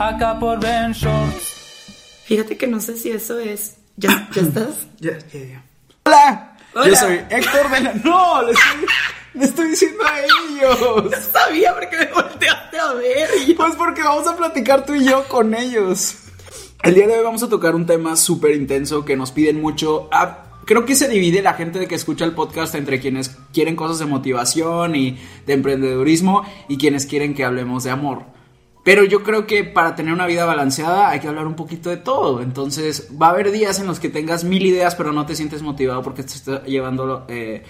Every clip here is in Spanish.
acá por Ben Shorts. Fíjate que no sé si eso es. ¿Ya, ya estás? Ya, ya, ya. Hola, Hola. yo soy Héctor de la... No, le estoy, le estoy diciendo a ellos. Sabía porque me volteaste a ver. y Pues porque vamos a platicar tú y yo con ellos. El día de hoy vamos a tocar un tema súper intenso que nos piden mucho. Ah, creo que se divide la gente de que escucha el podcast entre quienes quieren cosas de motivación y de emprendedurismo y quienes quieren que hablemos de amor. Pero yo creo que para tener una vida balanceada hay que hablar un poquito de todo. Entonces va a haber días en los que tengas mil ideas pero no te sientes motivado porque te está llevando eh,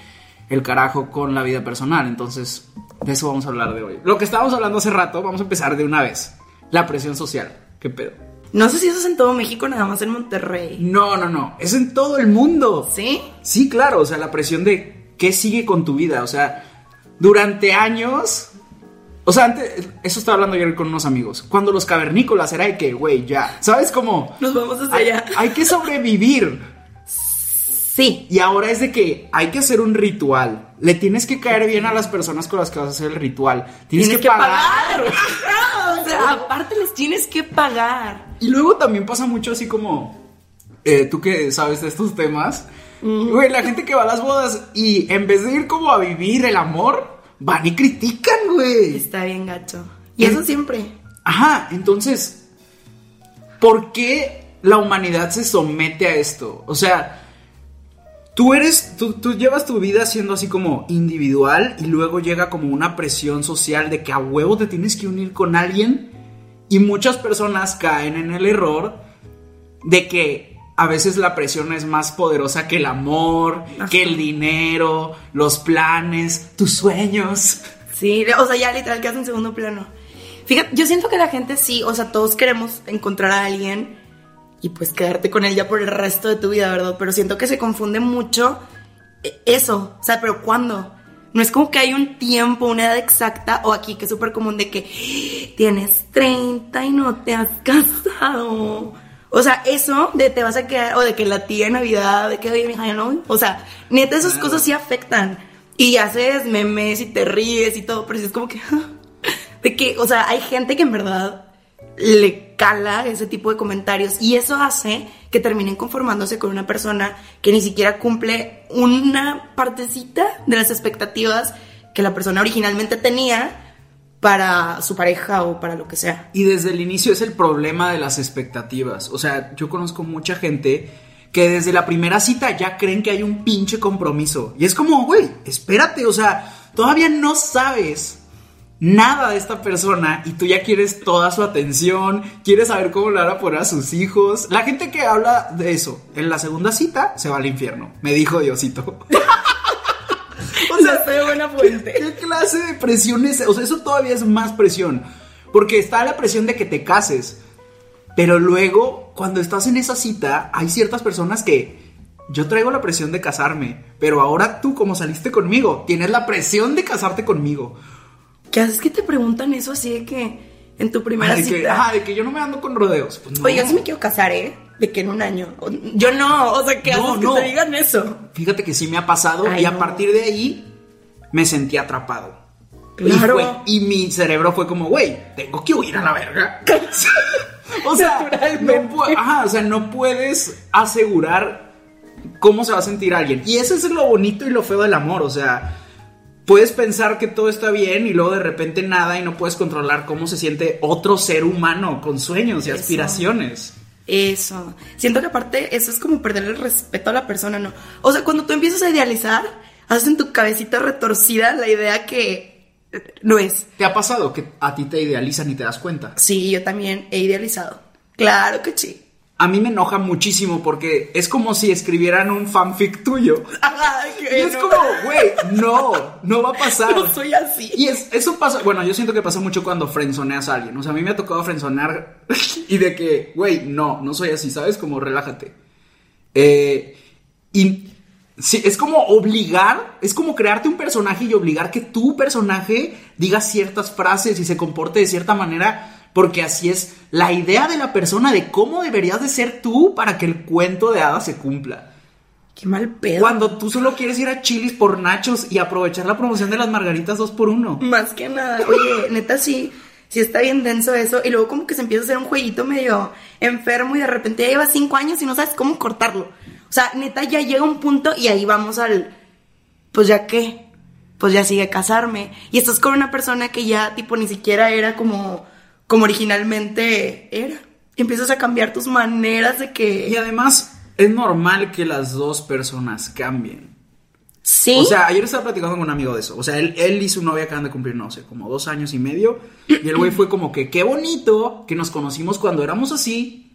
el carajo con la vida personal. Entonces de eso vamos a hablar de hoy. Lo que estábamos hablando hace rato, vamos a empezar de una vez. La presión social. ¿Qué pedo? No sé si eso es en todo México, nada más en Monterrey. No, no, no. Es en todo el mundo. ¿Sí? Sí, claro. O sea, la presión de qué sigue con tu vida. O sea, durante años. O sea, antes, eso estaba hablando ayer con unos amigos. Cuando los cavernícolas era de que, güey, ya. ¿Sabes cómo? Nos vamos hacia Hay, allá. hay que sobrevivir. Sí. Y ahora es de que hay que hacer un ritual. Le tienes que caer bien a las personas con las que vas a hacer el ritual. Tienes, que, pagar. Ajá, o sea, aparte les tienes que pagar. Y luego también pasa mucho así como. eh, tú que sabes de estos temas. Güey, la gente que va a las bodas y en vez de ir como a vivir el amor, van y critican, güey. Está bien gacho. Y eso siempre. Ajá, entonces, ¿por qué la humanidad se somete a esto? O sea, tú eres, tú, tú llevas tu vida siendo así como individual y luego llega como una presión social de que a huevo te tienes que unir con alguien y muchas personas caen en el error de que a veces la presión es más poderosa que el amor, que el dinero, los planes, tus sueños. Sí, o sea, ya literal quedas en segundo plano. Fíjate, yo siento que la gente sí, o sea, todos queremos encontrar a alguien y pues quedarte con él ya por el resto de tu vida, ¿verdad? Pero siento que se confunde mucho eh, eso, o sea, pero ¿cuándo? No es como que hay un tiempo, una edad exacta, o aquí que es súper común de que "Ah, tienes 30 y no te has casado. O sea, eso de te vas a quedar, o de que la tía en Navidad, de que, oye, mija, no. O sea, neta, esas cosas sí afectan. Y haces memes y te ríes y todo, pero sí es como que. De que, o sea, hay gente que en verdad le cala ese tipo de comentarios y eso hace que terminen conformándose con una persona que ni siquiera cumple una partecita de las expectativas que la persona originalmente tenía para su pareja o para lo que sea. Y desde el inicio es el problema de las expectativas. O sea, yo conozco mucha gente que desde la primera cita ya creen que hay un pinche compromiso. Y es como, güey, espérate, o sea, todavía no sabes nada de esta persona y tú ya quieres toda su atención, quieres saber cómo le van a poner a sus hijos. La gente que habla de eso en la segunda cita se va al infierno, me dijo Diosito. Sea, estoy buena fuente. ¿Qué clase de presión es? O sea, eso todavía es más presión. Porque está la presión de que te cases. Pero luego, cuando estás en esa cita, hay ciertas personas que yo traigo la presión de casarme. Pero ahora tú, como saliste conmigo, tienes la presión de casarte conmigo. ¿Qué haces que te preguntan eso así de que en tu primera Ah, de, cita? que, ajá, de que yo no me ando con rodeos. Pues no. Oye, yo sí me quiero casar, ¿eh? De que en un año. Yo no, o sea, ¿qué No, haces no. que te digan eso? Fíjate que sí me ha pasado Ay, y a partir de ahí me sentí atrapado. Claro. Y, fue- y mi cerebro fue como, güey, tengo que huir a la verga. o sea, no ajá, o sea, no puedes asegurar cómo se va a sentir alguien. Y eso es lo bonito y lo feo del amor, o sea, puedes pensar que todo está bien y luego de repente nada y no puedes controlar cómo se siente otro ser humano con sueños y Eso. aspiraciones. Eso. Siento que aparte eso es como perder el respeto a la persona, ¿no? O sea, cuando tú empiezas a idealizar, haces en tu cabecita retorcida la idea que no es. ¿Te ha pasado que a ti te idealizan y te das cuenta? Sí, yo también he idealizado. Claro que sí. A mí me enoja muchísimo porque es como si escribieran un fanfic tuyo. Ay, Y es como, güey, no, no va a pasar. No soy así. Y es, eso pasa, bueno, yo siento que pasa mucho cuando frenzoneas a alguien. O sea, a mí me ha tocado frenzonear y de que, güey, no, no soy así, ¿sabes? Como relájate. Eh, y sí, es como obligar, es como crearte un personaje y obligar que tu personaje diga ciertas frases y se comporte de cierta manera. Porque así es la idea de la persona de cómo deberías de ser tú para que el cuento de hadas se cumpla. Qué mal pedo. Cuando tú solo quieres ir a Chilis por nachos y aprovechar la promoción de las margaritas dos por uno. Más que nada, oye, neta sí, sí está bien denso eso. Y luego como que se empieza a hacer un jueguito medio enfermo y de repente ya lleva cinco años y no sabes cómo cortarlo. O sea, neta ya llega un punto y ahí vamos al, pues ya qué, pues ya sigue casarme. Y estás con una persona que ya tipo ni siquiera era como, como originalmente era. Y empiezas a cambiar tus maneras de que... Y además, es normal que las dos personas cambien. Sí. O sea, ayer estaba platicando con un amigo de eso. O sea, él, él y su novia acaban de cumplir, no sé, como dos años y medio. Y el güey fue como que, qué bonito que nos conocimos cuando éramos así.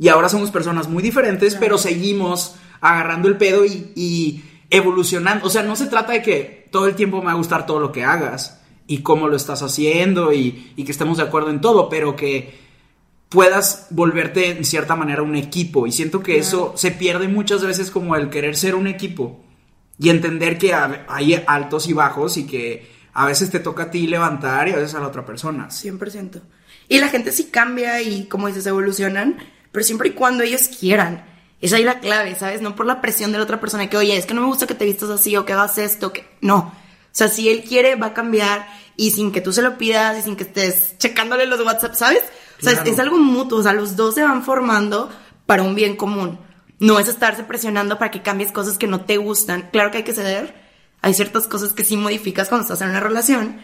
Y ahora somos personas muy diferentes, pero seguimos agarrando el pedo y, y evolucionando. O sea, no se trata de que todo el tiempo me va a gustar todo lo que hagas y cómo lo estás haciendo y, y que estemos de acuerdo en todo, pero que puedas volverte en cierta manera un equipo. Y siento que eso se pierde muchas veces como el querer ser un equipo y entender que ha- hay altos y bajos y que a veces te toca a ti levantar y a veces a la otra persona. 100%. Y la gente sí cambia y, como dices, evolucionan, pero siempre y cuando ellos quieran. Esa es la clave, ¿sabes? No por la presión de la otra persona que, oye, es que no me gusta que te vistas así o que hagas esto, que... No. O sea, si él quiere, va a cambiar y sin que tú se lo pidas y sin que estés checándole los WhatsApp, ¿sabes? O sea, es- es algo mutuo, o sea, los dos se van formando para un bien común. No es estarse presionando para que cambies cosas que no te gustan. Claro que hay que ceder. Hay ciertas cosas que sí modificas cuando estás en una relación.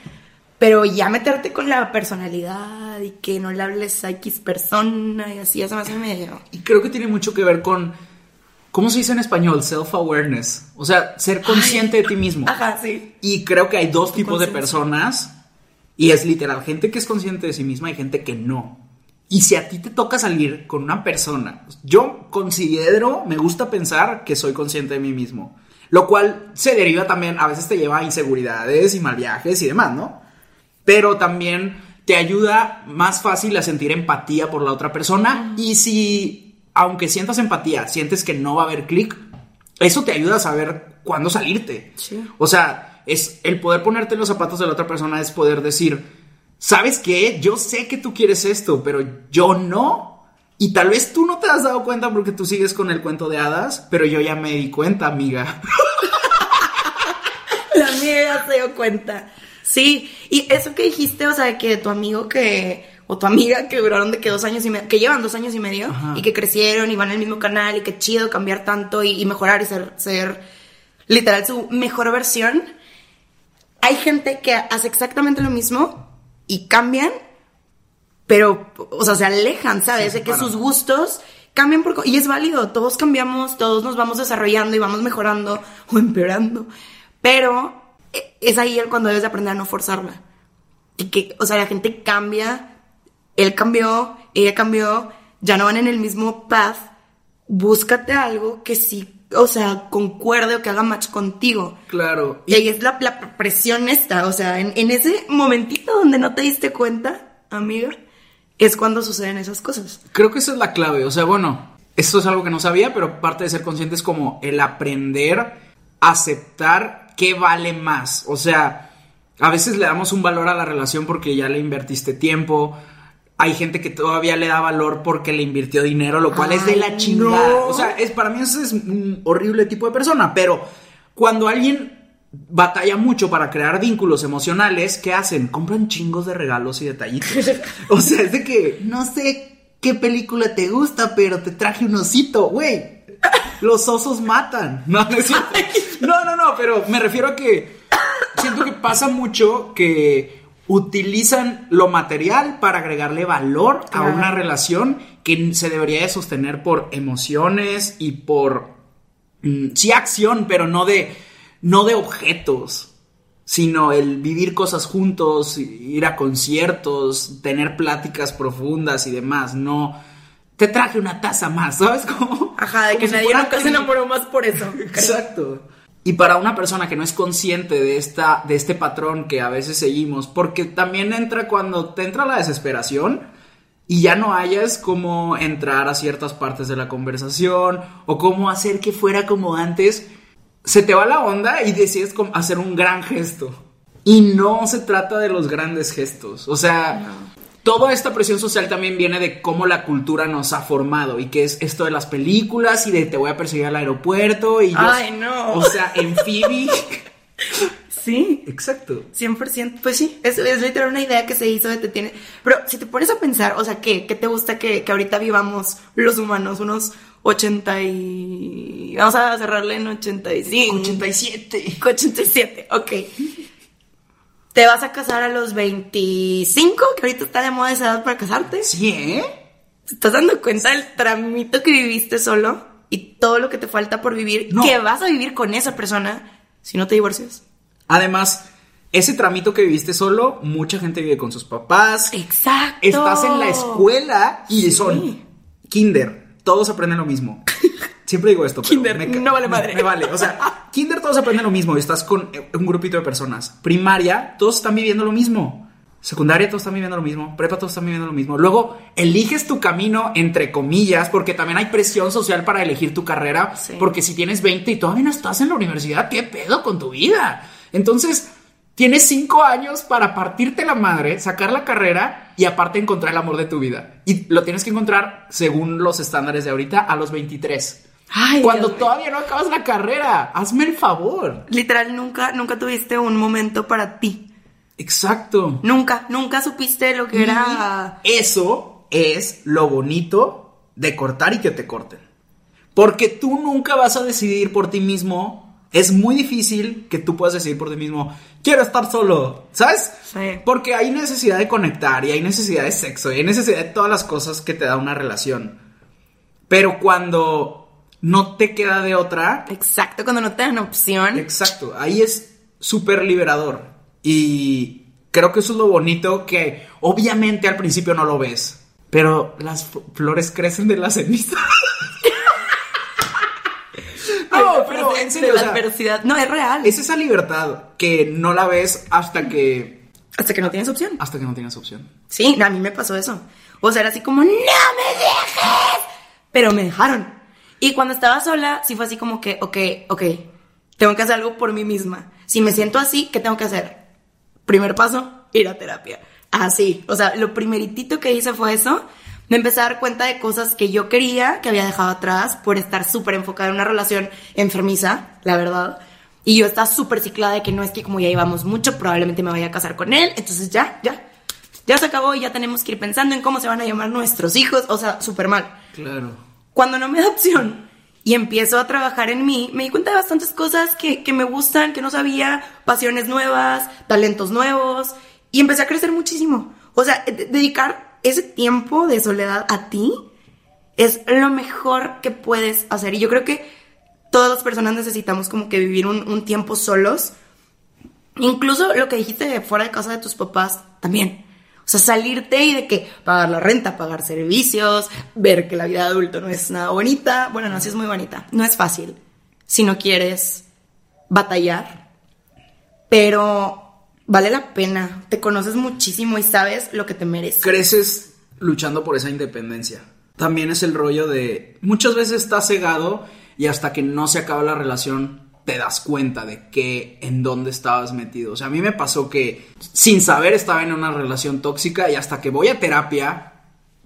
Pero ya meterte con la personalidad y que no le hables a X persona y así, se me hace medio. Y creo que tiene mucho que ver con, ¿cómo se dice en español? Self-awareness. O sea, ser consciente de ti mismo. Ajá, sí. Y creo que hay dos tipos de personas. Y es literal, gente que es consciente de sí misma y gente que no. Y si a ti te toca salir con una persona, yo considero, me gusta pensar que soy consciente de mí mismo. Lo cual se deriva también, a veces te lleva a inseguridades y mal viajes y demás, ¿no? Pero también te ayuda más fácil a sentir empatía por la otra persona. Y si, aunque sientas empatía, sientes que no va a haber clic, eso te ayuda a saber cuándo salirte. Sí. O sea, es el poder ponerte en los zapatos de la otra persona es poder decir, ¿sabes qué? Yo sé que tú quieres esto, pero yo no. Y tal vez tú no te has dado cuenta porque tú sigues con el cuento de hadas, pero yo ya me di cuenta, amiga. La mía ya se dio cuenta. Sí, y eso que dijiste, o sea, que tu amigo que. O tu amiga que duraron de que dos años y medio. Que llevan dos años y medio. Ajá. Y que crecieron y van al mismo canal. Y que chido cambiar tanto y, y mejorar y ser, ser. Literal su mejor versión. Hay gente que hace exactamente lo mismo y cambian, pero, o sea, se alejan, ¿sabes? De que sus gustos cambian por... Y es válido, todos cambiamos, todos nos vamos desarrollando y vamos mejorando o empeorando. Pero es ahí el cuando debes de aprender a no forzarla. Y que, o sea, la gente cambia, él cambió, ella cambió, ya no van en el mismo path. Búscate algo que sí, o sea, concuerde o que haga match contigo. Claro. Y ahí es la, la presión esta, o sea, en, en ese momentito donde no te diste cuenta, amiga, es cuando suceden esas cosas. Creo que esa es la clave. O sea, bueno, esto es algo que no sabía, pero parte de ser consciente es como el aprender aceptar qué vale más. O sea, a veces le damos un valor a la relación porque ya le invertiste tiempo. Hay gente que todavía le da valor porque le invirtió dinero, lo cual es de la chingada. no. O sea, es, para mí ese es un horrible tipo de persona. Pero cuando alguien batalla mucho para crear vínculos emocionales, ¿qué hacen? Compran chingos de regalos y detallitos. o sea, es de que no sé qué película te gusta, pero te traje un osito, güey. Los osos matan. No, no, es no, no, no, pero me refiero a que siento que pasa mucho que utilizan lo material para agregarle valor a Claro. una relación que se debería de sostener por emociones y por mm, sí acción, pero no de no de objetos, sino el vivir cosas juntos, ir a conciertos, tener pláticas profundas y demás, no te traje una taza más, ¿sabes cómo? Ajá, de Como que si nadie nunca se enamoró más por eso. Exacto. Y para una persona que no es consciente de esta de este patrón que a veces seguimos, porque también entra cuando te entra la desesperación y ya no hayas cómo entrar a ciertas partes de la conversación o cómo hacer que fuera como antes, se te va la onda y decides hacer un gran gesto. Y no se trata de los grandes gestos. O sea, toda esta presión social también viene de cómo la cultura nos ha formado y que es esto de las películas y de te voy a perseguir al aeropuerto y yo- Ay, no. O sea, en Phoebe. Sí. Exacto. 100%, pues sí, es, es literal una idea que se hizo de te tiene... Pero si te pones a pensar, o sea, ¿qué, qué te gusta que, que ahorita vivamos los humanos? Unos 80 y... Vamos a cerrarle en 85. 87. 87, ok. Te vas a casar a los 25, que ahorita está de moda esa edad para casarte. Sí, ¿eh? ¿Te estás dando cuenta del tramito que viviste solo? Y todo lo que te falta por vivir, No. que vas a vivir con esa persona si no te divorcias. Además, ese tramito que viviste solo, mucha gente vive con sus papás. Exacto. Estás en la escuela y Sí. son kinder. Todos aprenden lo mismo. Siempre digo esto. pero Kinder, me no vale madre. Me vale. O sea, kinder todos aprenden lo mismo y estás con un grupito de personas. Primaria, todos están viviendo lo mismo. Secundaria, todos están viviendo lo mismo. Prepa, todos están viviendo lo mismo. Luego, eliges tu camino, entre comillas, porque también hay presión social para elegir tu carrera. Sí. Porque si tienes 20 y todavía no estás en la universidad, ¿qué pedo con tu vida? Entonces, tienes 5 años para partirte la madre, sacar la carrera y aparte encontrar el amor de tu vida. Y lo tienes que encontrar, según los estándares de ahorita, a los 23. Ay, Cuando Dios todavía no acabas la carrera. Hazme el favor. Literal, nunca, nunca tuviste un momento para ti. Exacto. Nunca, nunca supiste lo que era. Y eso es lo bonito de cortar y que te corten. Porque tú nunca vas a decidir por ti mismo. Es muy difícil que tú puedas decidir por ti mismo. Quiero estar solo, ¿sabes? Sí. Porque hay necesidad de conectar y hay necesidad de sexo y hay necesidad de todas las cosas que te da una relación. Pero cuando no te queda de otra, Exacto, cuando no te dan opción. Exacto, ahí es súper liberador. Y creo que eso es lo bonito que obviamente al principio no lo ves, pero las flores crecen de la ceniza. no, pero en serio, de o la sea, adversidad. No, es real. es esa libertad que no la ves hasta que Hasta que no tienes opción. hasta que no tienes opción. Sí, a mí me pasó eso. O sea, era así como, ¡No me dejes! Pero me dejaron. Y cuando estaba sola, sí fue así como que, ok, ok, tengo que hacer algo por mí misma. Si me siento así, ¿qué tengo que hacer? Primer paso, ir a terapia. Así. O sea, lo primeritito que hice fue eso. Me empecé a dar cuenta de cosas que yo quería, que había dejado atrás, por estar súper enfocada en una relación enfermiza, la verdad. Y yo estaba súper ciclada de que no es que como ya llevamos mucho, probablemente me vaya a casar con él. Entonces ya, ya. Ya se acabó y ya tenemos que ir pensando en cómo se van a llamar nuestros hijos. O sea, súper mal. Claro. Cuando no me da opción y empiezo a trabajar en mí, me di cuenta de bastantes cosas que, que me gustan, que no sabía, pasiones nuevas, talentos nuevos, y empecé a crecer muchísimo. O sea, de- dedicar ese tiempo de soledad a ti es lo mejor que puedes hacer. Y yo creo que todas las personas necesitamos como que vivir un, un tiempo solos. Incluso lo que dijiste fuera de casa de tus papás también. O sea, salirte y de que pagar la renta, pagar servicios, ver que la vida de adulto no es nada bonita. Bueno, no, sí es muy bonita. No es fácil si no quieres batallar. Pero vale la pena. Te conoces muchísimo y sabes lo que te mereces. creces luchando por esa independencia. También es el rollo de muchas veces estás cegado y hasta que no se acaba la relación te das cuenta de que en dónde estabas metido. O sea, a mí me pasó que sin saber estaba en una relación tóxica y hasta que voy a terapia,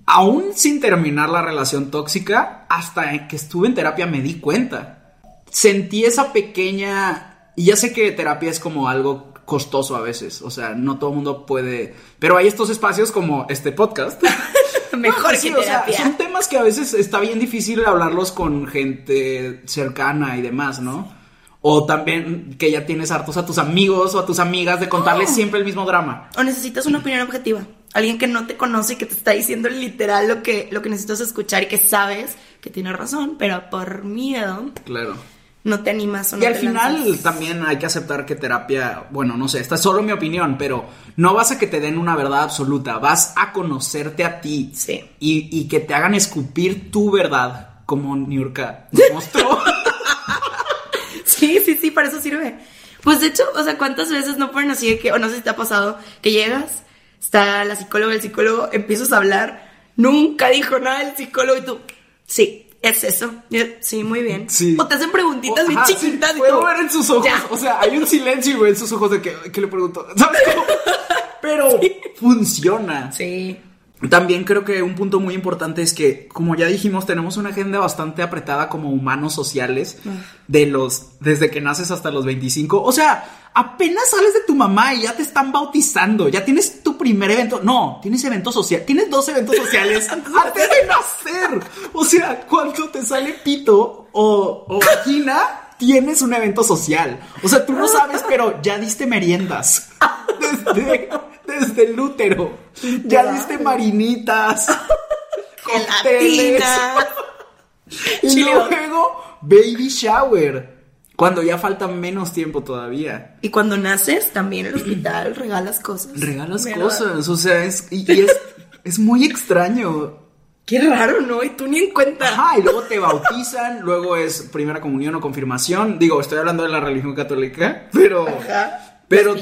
aún sin terminar la relación tóxica, hasta que estuve en terapia me di cuenta. Sentí esa pequeña... Y ya sé que terapia es como algo costoso a veces, o sea, no todo el mundo puede... Pero hay estos espacios como este podcast Mejor sí, que o sea, terapia. son temas que a veces está bien difícil hablarlos con gente cercana y demás, ¿no? O también que ya tienes hartos a tus amigos o a tus amigas de contarles Oh. siempre el mismo drama. O necesitas una opinión objetiva. Alguien que no te conoce y que te está diciendo literal lo que, lo que necesitas escuchar y que sabes que tiene razón, pero por miedo Claro. no te animas o no Y al te final lanzas. también hay que aceptar que terapia, bueno, no sé, esta es solo mi opinión, pero no vas a que te den una verdad absoluta, vas a conocerte a ti Sí. y, y que te hagan escupir tu verdad, como Niurka mostró. Sí, sí, sí, para eso sirve. Pues de hecho, o sea, ¿cuántas veces no ponen así de que, o no sé si te ha pasado, que llegas, está la psicóloga, el psicólogo, empiezas a hablar, nunca dijo nada el psicólogo y tú, sí, es eso. Sí, muy bien. Sí. O te hacen preguntitas bien sí, chiquitas y puedo ver en sus ojos, ya. o sea, hay un silencio güey, en sus ojos de que, ¿qué le pregunto? ¿Sabes cómo? Pero funciona. Sí. También creo que un punto muy importante es que, como ya dijimos, tenemos una agenda bastante apretada como humanos sociales de los desde que naces hasta los 25. O sea, apenas sales de tu mamá y ya te están bautizando, ya tienes tu primer evento. No, tienes evento social, tienes dos eventos sociales antes de nacer. O sea, cuando te sale pito o, o vagina, tienes un evento social. O sea, tú no sabes, pero ya diste meriendas. Desde, desde el útero. Ya Ya. diste marinitas. cócteles. Y luego, baby shower. Cuando ya falta menos tiempo todavía. Y cuando naces, también en el hospital regalas cosas. Regalas ¿Verdad? cosas. O sea, es, y, y es, es muy extraño. Qué raro, ¿no? Y tú ni en cuenta. Ajá, y luego te bautizan, luego es primera comunión o confirmación. Digo, estoy hablando de la religión católica, pero. Ajá. Pero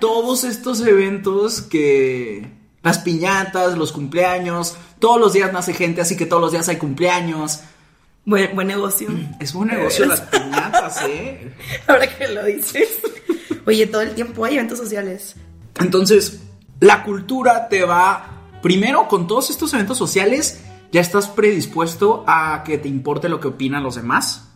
todos estos eventos que. Las piñatas, los cumpleaños, todos los días nace gente, así que todos los días hay cumpleaños. Buen, buen negocio. Es buen negocio las piñatas, ¿eh? Ahora que lo dices. Oye, todo el tiempo hay eventos sociales. Entonces, la cultura te va. Primero, con todos estos eventos sociales, ya estás predispuesto a que te importe lo que opinan los demás.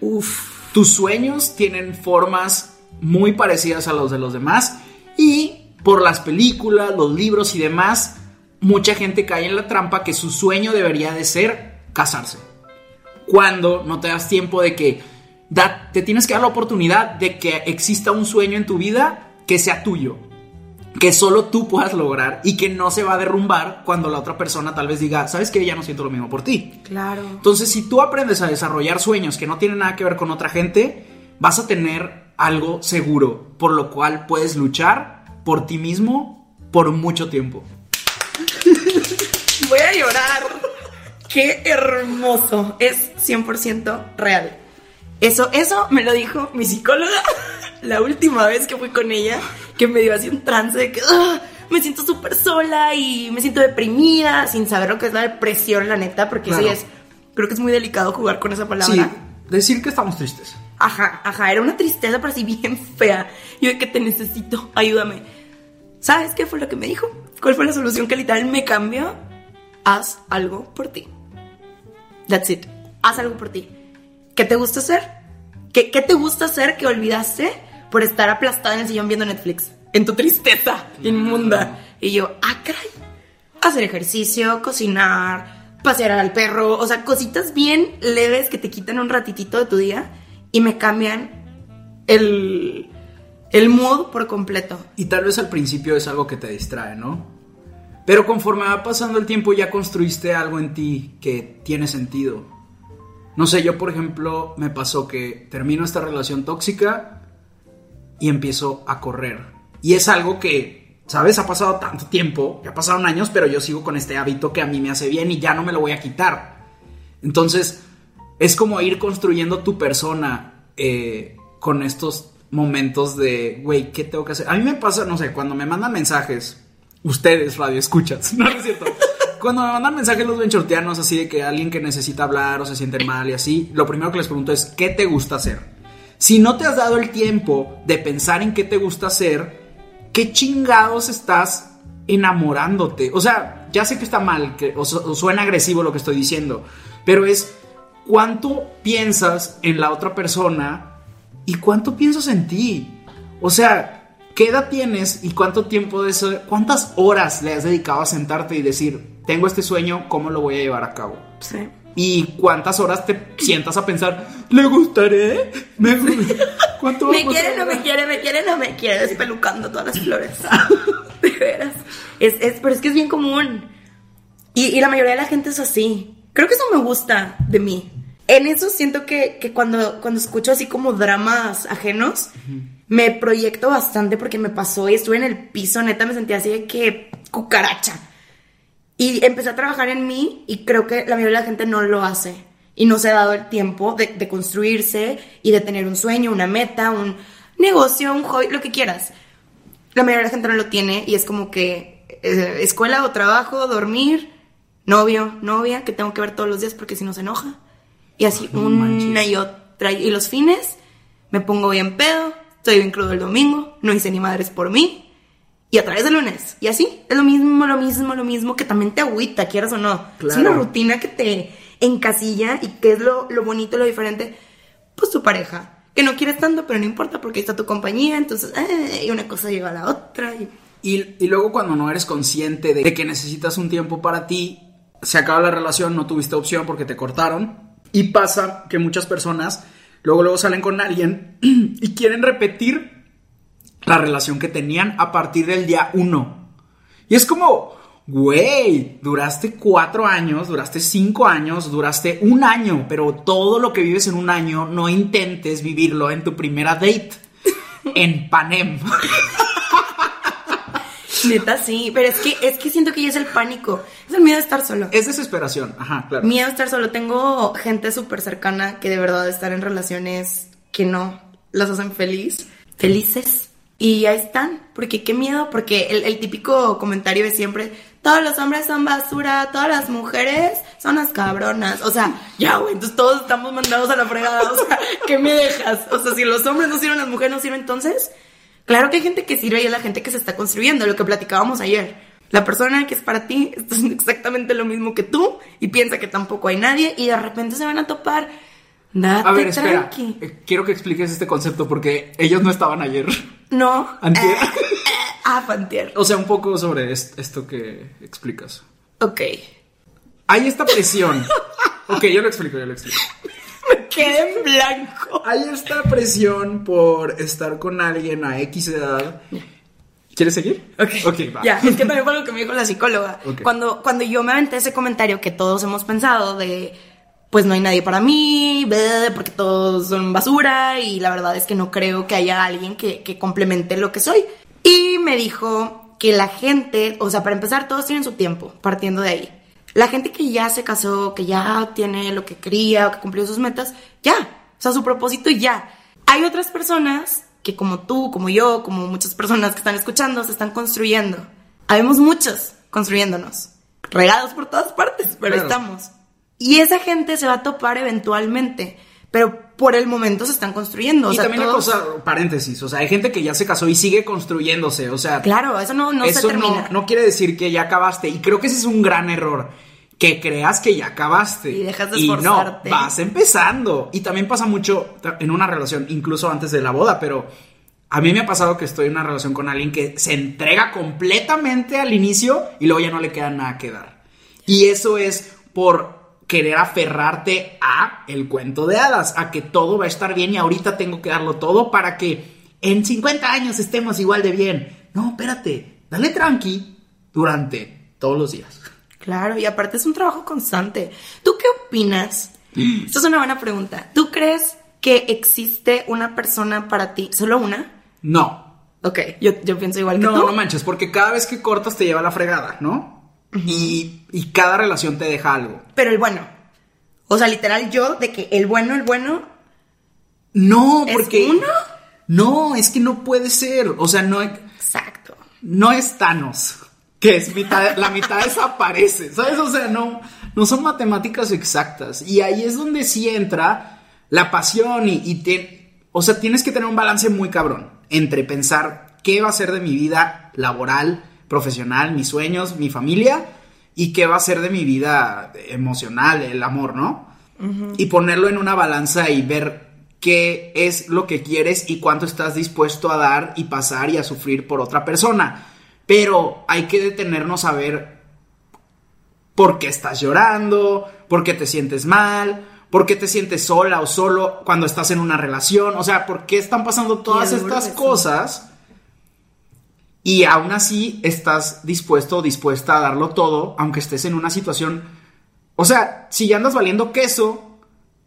Uf. Tus sueños tienen formas muy parecidas a los de los demás. Y por las películas, los libros y demás, mucha gente cae en la trampa que su sueño debería de ser casarse. Cuando no te das tiempo de que da- te tienes que dar la oportunidad de que exista un sueño en tu vida que sea tuyo. Que solo tú puedas lograr y que no se va a derrumbar cuando la otra persona tal vez diga, ¿sabes que Ya no siento lo mismo por ti. Claro. Entonces, si tú aprendes a desarrollar sueños que no tienen nada que ver con otra gente, vas a tener algo seguro, por lo cual puedes luchar por ti mismo por mucho tiempo. Voy a llorar. Qué hermoso. Es 100% real. Eso, eso me lo dijo mi psicóloga la última vez que fui con ella, que me dio así un trance de que "Ah, me siento súper sola y me siento deprimida, sin saber lo que es la depresión, la neta, porque sí Claro. es, creo que es muy delicado jugar con esa Sí, palabra. decir que estamos tristes. Ajá, ajá, era una tristeza, pero así bien fea. Yo de que te necesito, ayúdame. ¿Sabes qué fue lo que me dijo? ¿Cuál fue la solución que literal me cambió? Haz algo por ti. That's it. Haz algo por ti. ¿Qué te gusta hacer? ¿Qué, qué te gusta hacer que olvidaste por estar aplastada en el sillón viendo Netflix? En tu tristeza inmunda. Y yo, ah, caray. Hacer ejercicio, cocinar, pasear al perro, o sea, cositas bien leves que te quitan un ratitito de tu día y me cambian el, el mood por completo. Y tal vez al principio es algo que te distrae, ¿no? Pero conforme va pasando el tiempo ya construiste algo en ti que tiene sentido. No sé, yo por ejemplo me pasó que termino esta relación tóxica y empiezo a correr. Y es algo que, ¿sabes? Ha pasado tanto tiempo, ya pasaron años, pero yo sigo con este hábito que a mí me hace bien y ya no me lo voy a quitar. Entonces, es como ir construyendo tu persona eh, con estos momentos de, güey, ¿qué tengo que hacer? A mí me pasa, no sé, cuando me mandan mensajes, ustedes, radio, escuchas, no, es cierto. Cuando me mandan mensajes los benchorteanos así de que alguien que necesita hablar o se sienten mal y así, lo primero que les pregunto es, ¿qué te gusta hacer? Si no te has dado el tiempo de pensar en qué te gusta hacer, ¿qué chingados estás enamorándote? O sea, ya sé que está mal, que, o suena agresivo lo que estoy diciendo, pero es cuánto piensas en la otra persona y cuánto piensas en ti. O sea, ¿qué edad tienes y cuánto tiempo de eso, cuántas horas le has dedicado a sentarte y decir, tengo este sueño, ¿cómo lo voy a llevar a cabo? Sí. ¿Y cuántas horas te sientas a pensar, ¿le gustaré? ¿Me, ¿Cuánto Me quiere, no me durar?" quiere, me quiere, no me quiere, despelucando todas las flores. De veras. Es, es, pero es que es bien común. Y, y la mayoría de la gente es así. Creo que eso me gusta de mí. En eso siento que, que cuando, cuando escucho así como dramas ajenos, me proyecto bastante porque me pasó y estuve en el piso, neta, me sentía así de que cucaracha. Y empecé a trabajar en mí y creo que la mayoría de la gente no lo hace. Y no se ha dado el tiempo de, de construirse y de tener un sueño, una meta, un negocio, un hobby, lo que quieras. La mayoría de la gente no lo tiene y es como que eh, escuela o trabajo, dormir, novio, novia, que tengo que ver todos los días porque si no se enoja. Y así No una manches. y otra. Y los fines me pongo bien pedo, estoy bien crudo el domingo, no hice ni madres por mí. Y a través del lunes. Y así, es lo mismo, lo mismo, lo mismo, que también te agüita, quieras o no. Es una rutina que te encasilla y que es lo, lo bonito, lo diferente. Pues tu pareja, que no quieres tanto, pero no importa porque ahí está tu compañía, entonces, eh, y una cosa lleva a la otra. Y... Y, y luego cuando no eres consciente de que necesitas un tiempo para ti, se acaba la relación, no tuviste opción porque te cortaron. Y pasa que muchas personas luego luego salen con alguien y quieren repetir la relación que tenían a partir del día uno. Y es como, güey, duraste cuatro años, duraste cinco años, duraste un año, pero todo lo que vives en un año no intentes vivirlo en tu primera date en Panem. Neta, sí, pero es que, es que siento que ya es el pánico. Es el miedo de estar solo. Es desesperación, ajá, claro. Miedo de estar solo. Tengo gente súper cercana que de verdad están en relaciones que no las hacen feliz, felices. Y ahí están. Porque qué miedo, porque el, el típico comentario de siempre, todos los hombres son basura, todas las mujeres son las cabronas. O sea, ya, güey, entonces todos estamos mandados a la fregada. O sea, ¿qué me dejas? O sea, si los hombres no sirven, las mujeres no sirven, entonces... Claro que hay gente que sirve y es la gente que se está construyendo, lo que platicábamos ayer. La persona que es para ti está haciendo exactamente lo mismo que tú y piensa que tampoco hay nadie y de repente se van a topar. Date A ver, espera. tranqui. eh, Quiero que expliques este concepto porque ellos no estaban ayer. No. Antier. Eh, ah, fantier. O sea, un poco sobre est- esto que explicas. Ok. Hay esta presión. ok, yo lo explico, yo lo explico. Me quedé en blanco. Hay esta presión por estar con alguien a X edad. ¿Quieres seguir? Ok. Ok, va. Ya, es que también fue lo que me dijo la psicóloga. Cuando, cuando yo me aventé ese comentario que todos hemos pensado de, pues no hay nadie para mí, porque todos son basura y la verdad es que no creo que haya alguien que, que complemente lo que soy. Y me dijo que la gente, o sea, para empezar, todos tienen su tiempo, partiendo de ahí. La gente que ya se casó, que ya tiene lo que quería, que cumplió sus metas, ya. O sea, su propósito ya. Hay otras personas que como tú, como yo, como muchas personas que están escuchando, se están construyendo. Habemos muchos construyéndonos. Regados por todas partes, pero Claro. estamos. Y esa gente se va a topar eventualmente. Pero por el momento se están construyendo. O y sea, también todos- una cosa, paréntesis, o sea, hay gente que ya se casó y sigue construyéndose, o sea, Claro, eso no, no se eso termina. no, no quiere decir que ya acabaste. Y creo que ese es un gran error. Que creas que ya acabaste. Y dejas de Y no, esforzarte. vas empezando. Y también pasa mucho en una relación, incluso antes de la boda, pero a mí me ha pasado que estoy en una relación con alguien que se entrega completamente al inicio y luego ya no le queda nada que dar. Y eso es por querer aferrarte a el cuento de hadas, a que todo va a estar bien y ahorita tengo que darlo todo para que en 50 años estemos igual de bien. No, espérate, dale tranqui durante todos los días. Claro, y aparte es un trabajo constante. ¿Tú qué opinas? Esta es una buena pregunta. ¿Tú crees que existe una persona para ti? ¿Solo una? No, Ok, yo, yo pienso igual que no, tú. no manches, porque cada vez que cortas te lleva a la fregada, ¿no? y, y cada relación te deja algo. Pero el bueno. O sea, literal yo, de que el bueno, el bueno, No, ¿Es porque... uno? No, es que no puede ser. O sea, no, exacto. no es Thanos, que es mitad, la mitad desaparece, ¿sabes? O sea, no, no son matemáticas exactas. Y ahí es donde sí entra la pasión y, y te, o sea, tienes que tener un balance muy cabrón entre pensar qué va a ser de mi vida laboral, profesional, mis sueños, mi familia y qué va a ser de mi vida emocional, el amor, ¿no? Y ponerlo en una balanza y ver qué es lo que quieres y cuánto estás dispuesto a dar y pasar y a sufrir por otra persona. Pero hay que detenernos a ver por qué estás llorando, por qué te sientes mal, por qué te sientes sola o solo cuando estás en una relación, o sea, por qué están pasando todas estas cosas y aún así estás dispuesto o dispuesta a darlo todo, aunque estés en una situación, o sea, si ya andas valiendo queso,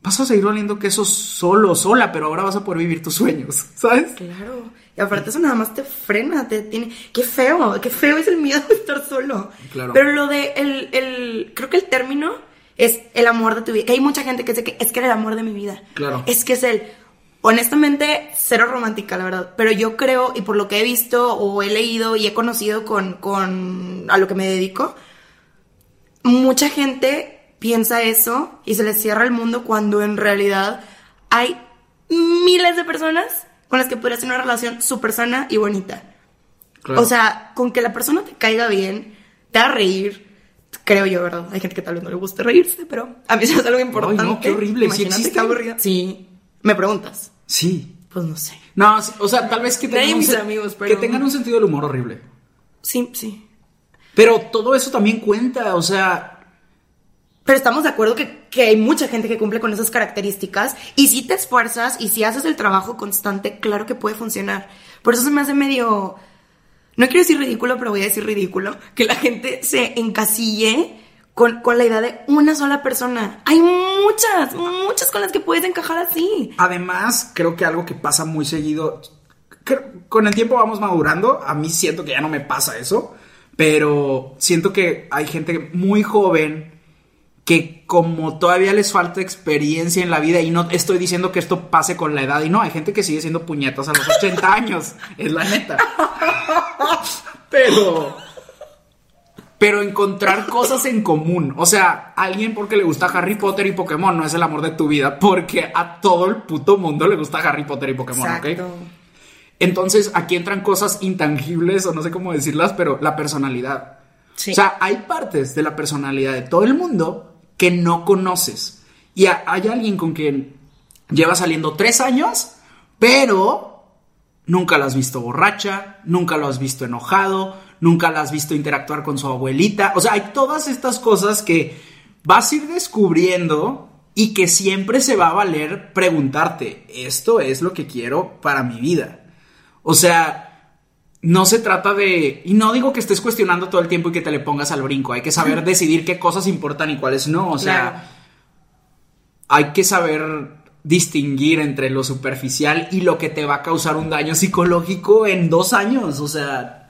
vas a seguir valiendo queso solo, sola, pero ahora vas a poder vivir tus sueños, ¿sabes? Claro. Y aparte eso nada más te frena, te tiene... Qué feo, qué feo es el miedo de estar solo. Claro. Pero lo de el, el... Creo que el término es el amor de tu vida. Que hay mucha gente que dice que es que era el amor de mi vida. Claro. Es que es el... Honestamente, cero romántica, la verdad. Pero yo creo, y por lo que he visto o he leído y he conocido con, con a lo que me dedico, mucha gente piensa eso y se les cierra el mundo cuando en realidad hay miles de personas con las que podrías tener una relación súper sana y bonita. Claro. O sea, con que la persona te caiga bien, te haga reír, creo yo, ¿verdad? Hay gente que tal vez no le guste reírse, pero a mí eso es algo importante. no, qué horrible, ¿sí Imagínate existe? qué. Sí. ¿Me preguntas? Sí. Pues no sé. No, sí, o sea, tal vez que tengan, mis amigos, pero- que tengan un sentido del humor horrible. Sí, sí. Pero todo eso también cuenta, o sea, Pero estamos de acuerdo que, que hay mucha gente que cumple con esas características y si te esfuerzas y si haces el trabajo constante, claro que puede funcionar. Por eso se me hace medio, no quiero decir ridículo, pero voy a decir ridículo, que la gente se encasille con, con la idea de una sola persona. Hay muchas, muchas con las que puedes encajar así. además creo que algo que pasa muy seguido, con el tiempo vamos madurando, a mí siento que ya no me pasa eso, pero siento que hay gente muy joven que como todavía les falta experiencia en la vida y no estoy diciendo que esto pase con la edad y no, hay gente que sigue siendo puñetas a los 80 años, es la neta. Pero pero encontrar cosas en común, o sea, alguien porque le gusta Harry Potter y Pokémon no es el amor de tu vida, porque a todo el puto mundo le gusta Harry Potter y Pokémon, ¿ok? Exacto. Entonces aquí entran cosas intangibles o no sé cómo decirlas, pero la personalidad. Sí. O sea, hay partes de la personalidad de todo el mundo que no conoces. Y hay alguien con quien lleva saliendo tres años, pero nunca la has visto borracha, nunca lo has visto enojado, nunca la has visto interactuar con su abuelita. O sea, hay todas estas cosas que vas a ir descubriendo y que siempre se va a valer preguntarte, esto es lo que quiero para mi vida. O sea, no se trata de... Y no digo que estés cuestionando todo el tiempo y que te le pongas al brinco. Hay que saber decidir qué cosas importan y cuáles no. O sea, Claro. hay que saber distinguir entre lo superficial y lo que te va a causar un daño psicológico en dos años. O sea,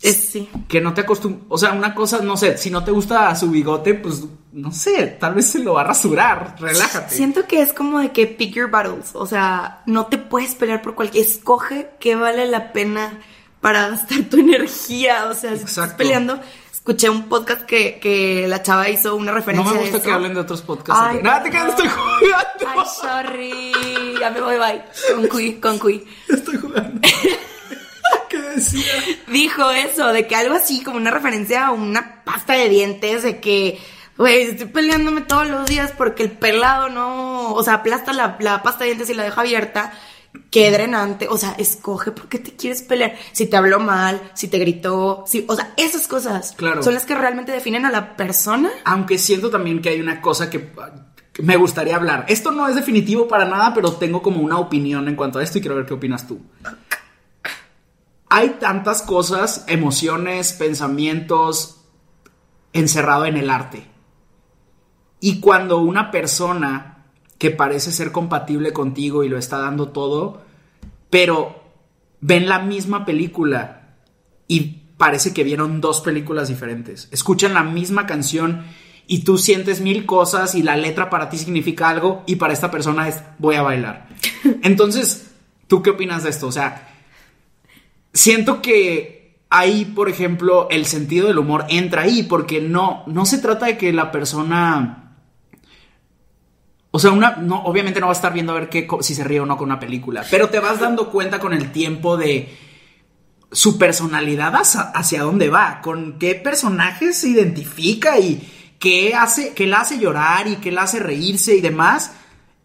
Es, sí. que no te acostumbras. O sea, una cosa, no sé, si no te gusta su bigote, pues no sé, tal vez se lo va a rasurar. Relájate. Siento que es como de que pick your battles. O sea, no te puedes pelear por cualquier. Escoge qué vale la pena para gastar tu energía. O sea, si estás peleando. Escuché un podcast que, que la chava hizo una No referencia. me de gusta eso. que hablen de otros podcasts. Ay, Nada, te quedas, estoy jugando. Ay, sorry. Ya me voy, bye. Con Cui, con Cui. Estoy jugando. ¿Qué decía? Dijo eso, de que algo así, como una referencia a una pasta de dientes, de que, güey, estoy peleándome todos los días porque el pelado no, o sea, aplasta la, la pasta de dientes y la deja abierta. Qué drenante, o sea, escoge por qué te quieres pelear. Si te habló mal, si te gritó, si, o sea, esas cosas Claro. son las que realmente definen a la persona. Aunque siento también que hay una cosa que, que me gustaría hablar. Esto no es definitivo para nada, pero tengo como una opinión en cuanto a esto y quiero ver qué opinas tú. Hay tantas cosas, emociones, pensamientos encerrado en el arte. Y cuando una persona que parece ser compatible contigo y lo está dando todo, pero ven la misma película y parece que vieron dos películas diferentes. Escuchan la misma canción y tú sientes mil cosas y la letra para ti significa algo y para esta persona es voy a bailar. Entonces, ¿tú qué opinas de esto? O sea, siento que ahí, por ejemplo, el sentido del humor entra ahí porque no, no se trata de que la persona... O sea, una, no, obviamente no va a estar viendo a ver qué, si se ríe o no con una película, pero te vas dando cuenta con el tiempo de su personalidad hacia, hacia dónde va, con qué personajes se identifica y qué hace, qué la hace llorar y qué la hace reírse y demás.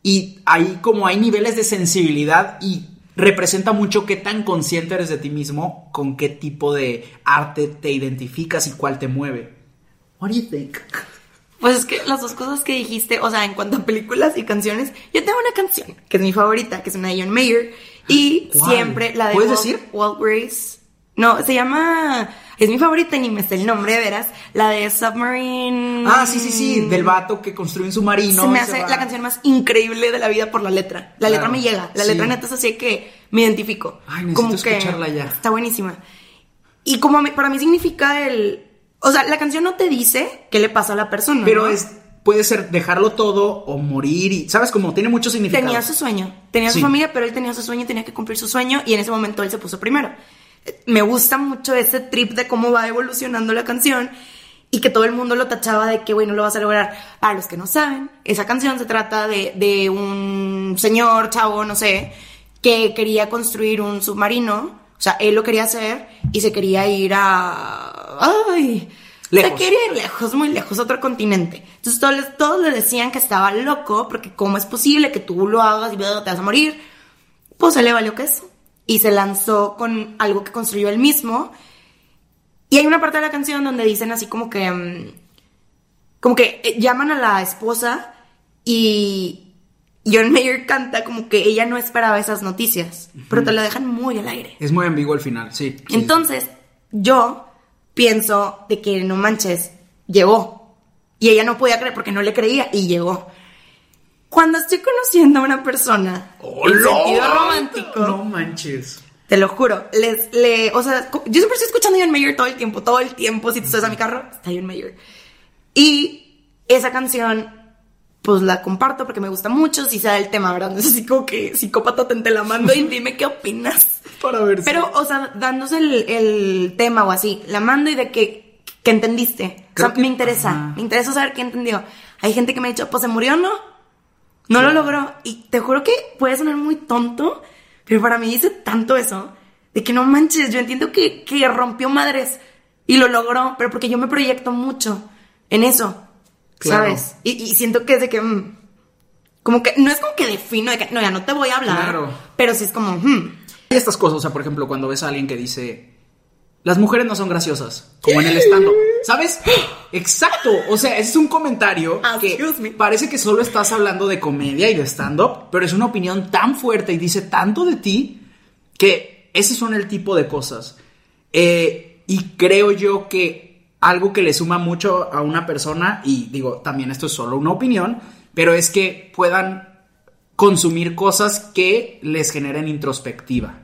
Y ahí como hay niveles de sensibilidad y representa mucho qué tan consciente eres de ti mismo, con qué tipo de arte te identificas y cuál te mueve. What do you think? Pues es que las dos cosas que dijiste, o sea, en cuanto a películas y canciones, yo tengo una canción que es mi favorita, que es una de John Mayer, y ¿Cuál? siempre la de ¿Puedes Walt, decir? Walt Grace. No, se llama, es mi favorita, ni me sé el nombre de veras, la de Submarine. Ah, sí, sí, sí, del vato que construye un submarino. Se me hace la canción más increíble de la vida por la letra. La letra me llega, la sí. letra neta es así que me identifico. Ay, necesito escucharla ya. Está buenísima. Y como para mí significa el... O sea, la canción no te dice qué le pasa a la persona. Pero ¿no? es, puede ser dejarlo todo o morir y, ¿sabes? Como tiene mucho significado. Tenía su sueño, tenía Sí. su familia, pero él tenía su sueño y tenía que cumplir su sueño y en ese momento él se puso primero. Me gusta mucho ese trip de cómo va evolucionando la canción y que todo el mundo lo tachaba de que, bueno, lo vas a lograr. Para los que no saben, esa canción se trata de, de un señor, chavo, no sé, que quería construir un submarino, o sea, él lo quería hacer y se quería ir a... ¡Ay! Lejos. Se quería ir lejos, muy lejos, a otro continente. Entonces todos, le- todos le decían que estaba loco, porque cómo es posible que tú lo hagas y te vas a morir. Pues se le valió que eso. Y se lanzó con algo que construyó él mismo. Y hay una parte de la canción donde dicen así como que... mm, como que eh, llaman a la esposa y John Mayer canta como que ella no esperaba esas noticias, pero te lo dejan muy al aire. Es muy ambiguo al final, sí. sí. Entonces, yo pienso de que no manches, llegó. Y ella no podía creer porque no le creía y llegó. Cuando estoy conociendo a una persona en sentido romántico, No manches. te lo juro, les, le, o sea, yo siempre estoy escuchando a John Mayer todo el tiempo, todo el tiempo, si te subes a mi carro, está John Mayer. Y esa canción, pues la comparto porque me gusta mucho, si sea el tema, ¿verdad? No así como que psicópata te, la mando y dime qué opinas. Para ver si- Pero, o sea, dándose el, el tema o así, la mando y de que, que entendiste. Creo o sea, que- me interesa, ajá. me interesa saber qué entendió. Hay gente que me ha dicho, pues se murió, ¿no? No lo logró. Y te juro que puede sonar muy tonto, pero para mí dice tanto eso, de que no manches, yo entiendo que, que rompió madres y lo logró, pero porque yo me proyecto mucho en eso, Claro. ¿sabes? Y, y siento que es de que... mm, como que, no es como que defino de que, no, ya no te voy a hablar, Claro. pero sí es como, hmm, Hay estas cosas, o sea, por ejemplo, cuando ves a alguien que dice, las mujeres no son graciosas, como en el stand-up, ¿sabes? Exacto, o sea, ese es un comentario que Excuse me. parece que solo estás hablando de comedia y de stand-up, pero es una opinión tan fuerte y dice tanto de ti que ese son el tipo de cosas. Eh, y creo yo que algo que le suma mucho a una persona, y digo, también esto es solo una opinión, pero es que puedan consumir cosas que les generen introspectiva.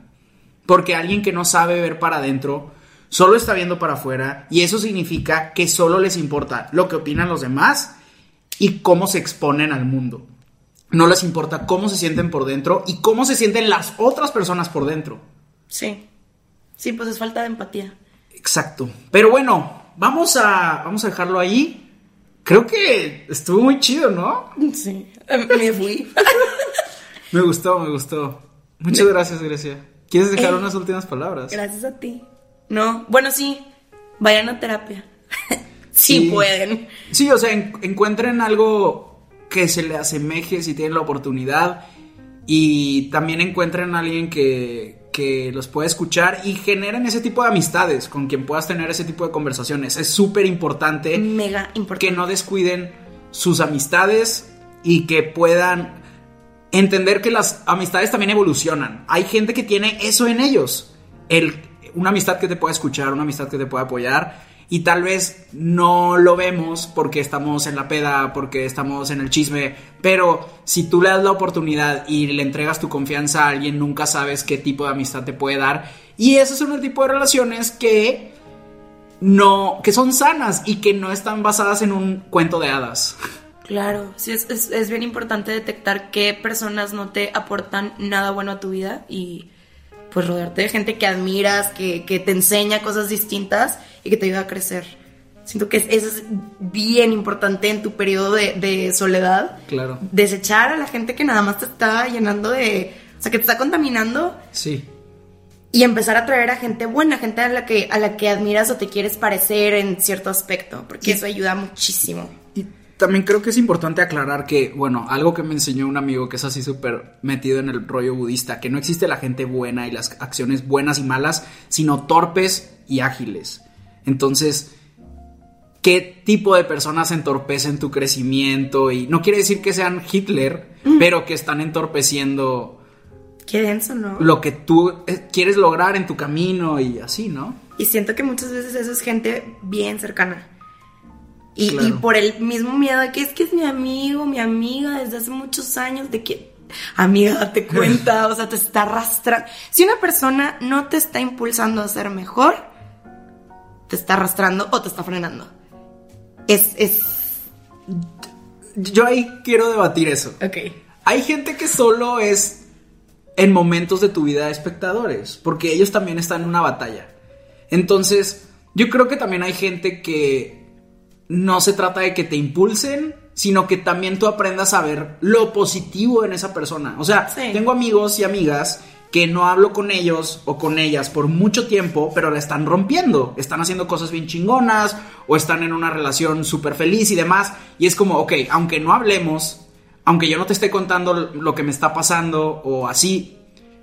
Porque alguien que no sabe ver para adentro solo está viendo para afuera y eso significa que solo les importa lo que opinan los demás y cómo se exponen al mundo. No les importa cómo se sienten por dentro y cómo se sienten las otras personas por dentro. sí. Sí, pues es falta de empatía. Exacto. Pero bueno, vamos a, vamos a dejarlo ahí. Creo que estuvo muy chido, ¿no? Sí. Me fui. Me gustó, me gustó. Muchas gracias, Grecia. ¿Quieres dejar Eh, unas últimas palabras? Gracias a ti. No, bueno, sí. Vayan a terapia. sí, Sí. pueden. Sí, o sea, en- encuentren algo que se le asemeje si tienen la oportunidad y también encuentren a alguien que, que los pueda escuchar y generen ese tipo de amistades con quien puedas tener ese tipo de conversaciones. Es súper importante Mega importante. que no descuiden sus amistades y que puedan entender que las amistades también evolucionan. Hay gente que tiene eso en ellos. El, una amistad que te pueda escuchar, una amistad que te pueda apoyar. Y tal vez no lo vemos porque estamos en la peda, porque estamos en el chisme. Pero si tú le das la oportunidad y le entregas tu confianza a alguien, nunca sabes qué tipo de amistad te puede dar. Y esos son el tipo de relaciones que no, que son sanas y que no están basadas en un cuento de hadas. Claro, sí, es, es, es bien importante detectar qué personas no te aportan nada bueno a tu vida y pues rodearte de gente que admiras, que, que te enseña cosas distintas y que te ayuda a crecer. Siento que es- eso es bien importante en tu periodo de, de soledad. Claro. Desechar a la gente que nada más te está llenando de... O sea, que te está contaminando Sí. y empezar a traer a gente buena, gente a la que, a la que admiras o te quieres parecer en cierto aspecto, porque eso ayuda muchísimo. Y también creo que es importante aclarar que, bueno, algo que me enseñó un amigo que es así súper metido en el rollo budista, que no existe la gente buena y las acciones buenas y malas, sino torpes y ágiles. Entonces, qué tipo de personas entorpecen tu crecimiento y no quiere decir que sean Hitler, pero que están entorpeciendo Qué denso, ¿no? lo que tú eh, quieres lograr en tu camino y así, ¿no? Y siento que muchas veces eso es gente bien cercana. Y, Claro. y por el mismo miedo de que es que es mi amigo, mi amiga desde hace muchos años, de que, amiga, date cuenta, o sea, te está arrastrando. Si una persona no te está impulsando a ser mejor, te está arrastrando o te está frenando. Es, es, Yo ahí quiero debatir eso. ok. Hay gente que solo es en momentos de tu vida espectadores, porque ellos también están en una batalla. Entonces, yo creo que también hay gente que no se trata de que te impulsen, sino que también tú aprendas a ver lo positivo en esa persona. O sea, Sí. tengo amigos y amigas que no hablo con ellos o con ellas por mucho tiempo, pero la están rompiendo. Están haciendo cosas bien chingonas o están en una relación súper feliz y demás. Y es como, ok, aunque no hablemos, aunque yo no te esté contando lo que me está pasando o así,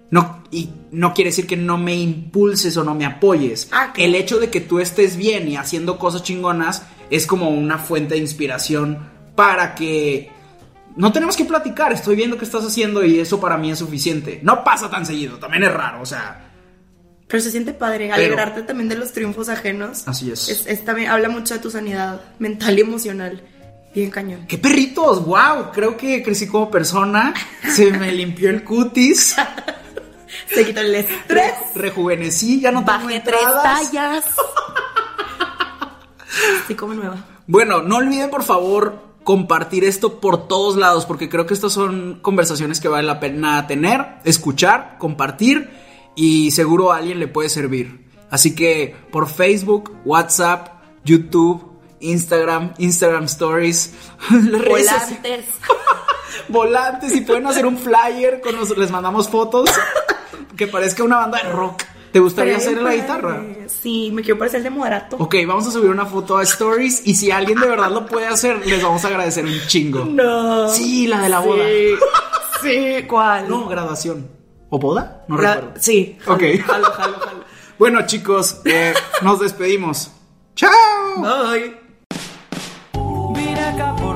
no, y no quiere decir que no me impulses o no me apoyes. Ah. El hecho de que tú estés bien y haciendo cosas chingonas es como una fuente de inspiración para que no tenemos que platicar, estoy viendo qué estás haciendo y eso para mí es suficiente. No pasa tan seguido, también es raro, o sea, Pero se siente padre, Pero- alegrarte también de los triunfos ajenos. Así es. Es, es también, habla mucho de tu sanidad mental y emocional. Bien cañón. ¡Qué perritos! ¡Wow! Creo que crecí como persona, se me limpió el cutis, Se quita el estrés. rejuvenecí, ya no tengo Bajé tres entradas. tallas. Estoy como nueva. Bueno, no olviden por favor compartir esto por todos lados, porque creo que estas son conversaciones que vale la pena tener, escuchar, compartir y seguro a alguien le puede servir. Así que por Facebook, WhatsApp, YouTube, Instagram, Instagram Stories, Volantes. volantes y pueden hacer un flyer con los- les mandamos fotos que parezca una banda de rock. ¿Te gustaría hacer la guitarra? Sí, me quiero parecer el de Moderato. Ok, vamos a subir una foto a Stories y si alguien de verdad lo puede hacer, les vamos a agradecer un chingo. No. Sí, la de la boda. Sí, ¿cuál? No, graduación. ¿O boda? No La- recuerdo. Sí. Ok. Jalo, jalo, jalo. Bueno, chicos, eh, nos despedimos. ¡Chao! Bye. Vine acá por